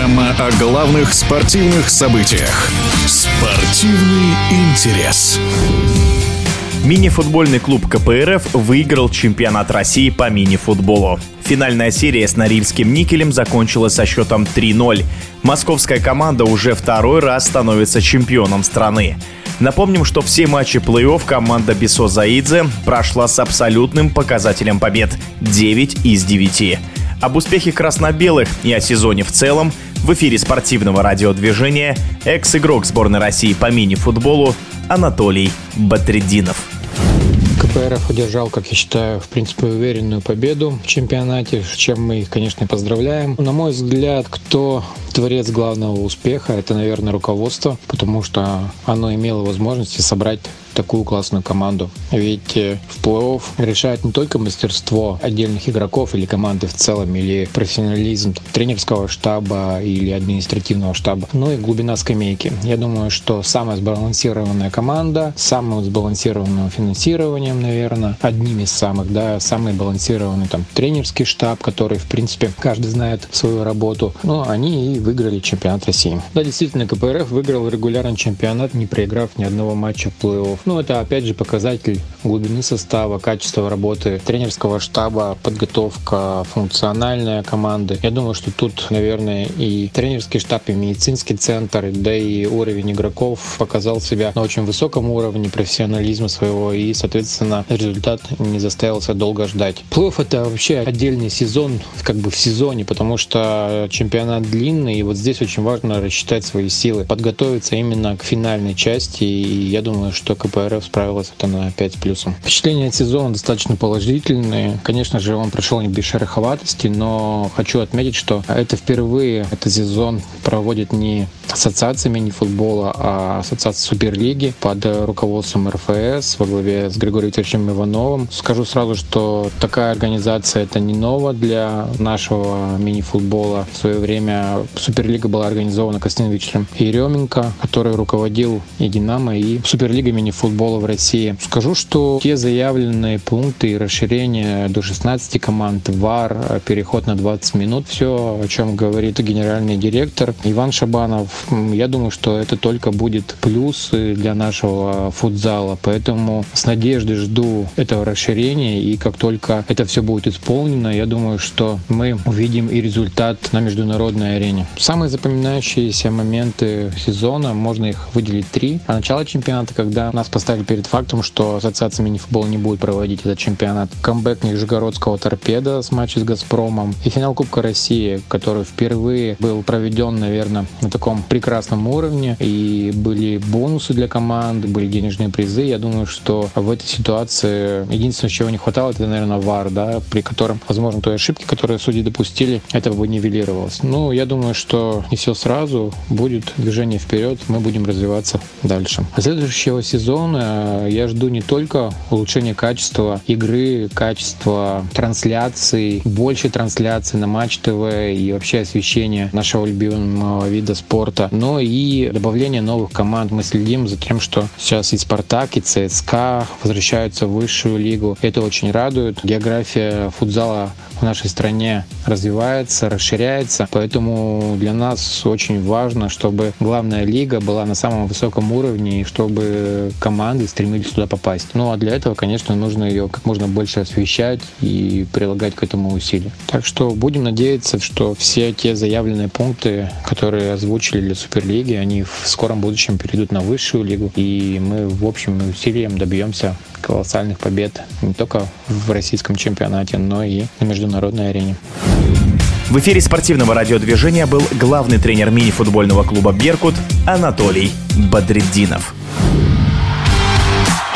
Программа о главных спортивных событиях. Спортивный интерес. Мини-футбольный клуб КПРФ выиграл чемпионат России по мини-футболу. Финальная серия с Норильским никелем закончилась со счетом 3-0. Московская команда уже второй раз становится чемпионом страны. Напомним, что все матчи плей-офф команда Бесо Заидзе прошла с абсолютным показателем побед – 9 из 9. Об успехе красно-белых и о сезоне в целом в эфире спортивного радиодвижения экс-игрок сборной России по мини-футболу Анатолий Батрединов. КПРФ одержал, как я считаю, в принципе, уверенную победу в чемпионате, с чем мы их, конечно, поздравляем. На мой взгляд, кто творец главного успеха, это, наверное, руководство, потому что оно имело возможности собрать такую классную команду. Ведь э, в плей-офф решает не только мастерство отдельных игроков или команды в целом, или профессионализм тренерского штаба или административного штаба, но и глубина скамейки. Я думаю, что самая сбалансированная команда, самым сбалансированным финансированием, наверное, одним из самых, да, самый балансированный там тренерский штаб, который, в принципе, каждый знает свою работу. Ну, они и выиграли чемпионат России. Да, действительно, КПРФ выиграл регулярный чемпионат, не проиграв ни одного матча плей-офф. Ну, это опять же показатель глубины состава, качества работы тренерского штаба, подготовка, функциональная команды. Я думаю, что тут, наверное, и тренерский штаб, и медицинский центр, да и уровень игроков показал себя на очень высоком уровне профессионализма своего, и, соответственно, результат не заставил себя долго ждать. Плей-офф — это вообще отдельный сезон, как бы в сезоне, потому что чемпионат длинный, и вот здесь очень важно рассчитать свои силы, подготовиться именно к финальной части, и я думаю, что КПРФ справилась это на 5 плюсом. Впечатления от сезона достаточно положительные. Конечно же, он прошел не без шероховатости, но хочу отметить, что это впервые этот сезон проводит не ассоциация мини-футбола, а ассоциация Суперлиги под руководством РФС во главе с Григорием Викторовичем Ивановым. Скажу сразу, что такая организация это не ново для нашего мини-футбола. В свое время Суперлига была организована Костяном Викторовичем Еременко, который руководил и Динамо, и Суперлига мини футбола в России. Скажу, что те заявленные пункты и расширение до 16 команд, ВАР, переход на 20 минут, все, о чем говорит генеральный директор Иван Шабанов, я думаю, что это только будет плюс для нашего футзала. Поэтому с надеждой жду этого расширения. И как только это все будет исполнено, я думаю, что мы увидим и результат на международной арене. Самые запоминающиеся моменты сезона, можно их выделить три. А начало чемпионата, когда нас поставили перед фактом, что Ассоциация мини-футбола не будет проводить этот чемпионат. Камбэк Нижегородского торпеда с матчем с Газпромом и финал Кубка России, который впервые был проведен, наверное, на таком прекрасном уровне. И были бонусы для команд, были денежные призы. Я думаю, что в этой ситуации единственное, чего не хватало, это, наверное, ВАР, да, при котором, возможно, той ошибки, которые судьи допустили, это бы нивелировалось. Ну, я думаю, что не все сразу, будет движение вперед, мы будем развиваться дальше. Следующего сезона я жду не только улучшения качества игры, качества трансляций, больше трансляций на Матч ТВ и вообще освещения нашего любимого вида спорта, но и добавление новых команд. Мы следим за тем, что сейчас и Спартак, и ЦСКА возвращаются в высшую лигу. Это очень радует. География футзала в нашей стране развивается, расширяется, поэтому для нас очень важно, чтобы главная лига была на самом высоком уровне и чтобы команды стремились туда попасть. Ну а для этого, конечно, нужно ее как можно больше освещать и прилагать к этому усилия. Так что будем надеяться, что все те заявленные пункты, которые озвучили для Суперлиги, они в скором будущем перейдут на высшую лигу, и мы в общем усилием добьемся колоссальных побед не только в российском чемпионате, но и на международной арене. В эфире спортивного радиодвижения был главный тренер мини-футбольного клуба «Беркут» Анатолий Бадреддинов.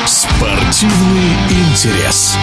Спортивный интерес.